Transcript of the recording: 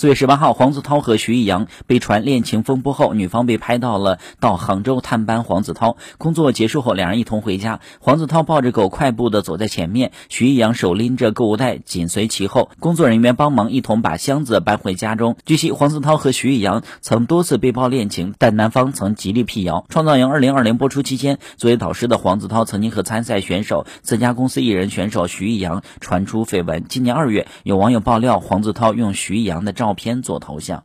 四月十八号，黄子韬和徐艺洋被传恋情风波后，女方被拍到了到杭州探班黄子韬。工作结束后，两人一同回家。黄子韬抱着狗快步的走在前面，徐艺洋手拎着购物袋紧随其后。工作人员帮忙一同把箱子搬回家中。据悉，黄子韬和徐艺洋曾多次被曝恋情，但男方曾极力辟谣。创造营二零二零播出期间，作为导师的黄子韬曾经和参赛选手自家公司艺人选手徐艺洋传出绯闻。今年二月，有网友爆料黄子韬用徐艺洋的照照片做头像。